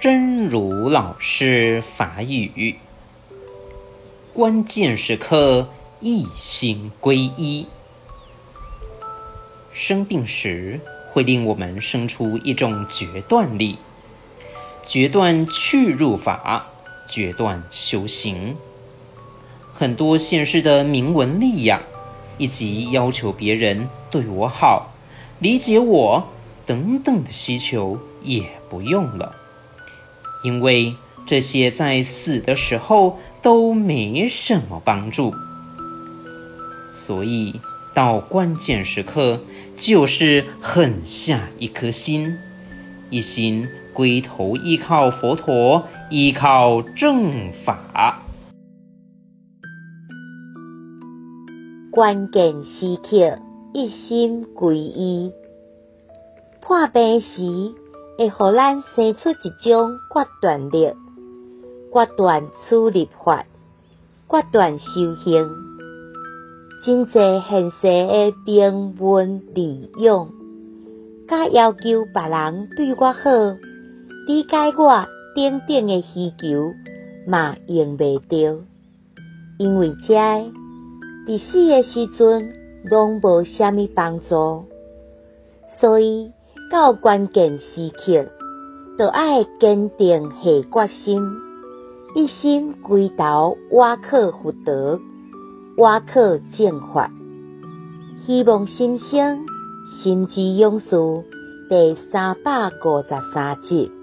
真如老师法语，关键时刻一心皈依。生病时会令我们生出一种决断力，决断去入法，决断修行。很多现世的名闻利养，以及要求别人对我好、理解我等等的需求，也不用了。因为这些在死的时候都没什么帮助，所以到关键时刻就是狠下一颗心，一心归头依靠佛陀，依靠正法。关键时刻，一心皈依，破病时。会互咱生出一种决断力，决断处理法，决断修行。真济现实的名闻利用，甲要求别人对我好、理解我等等的需求，嘛用袂着，因为这伫死的时阵拢无虾米帮助，所以。到关键时刻，就爱坚定下决心，一心归投瓦克佛陀，倚靠正法。希望新生心之勇士第三百五十三集。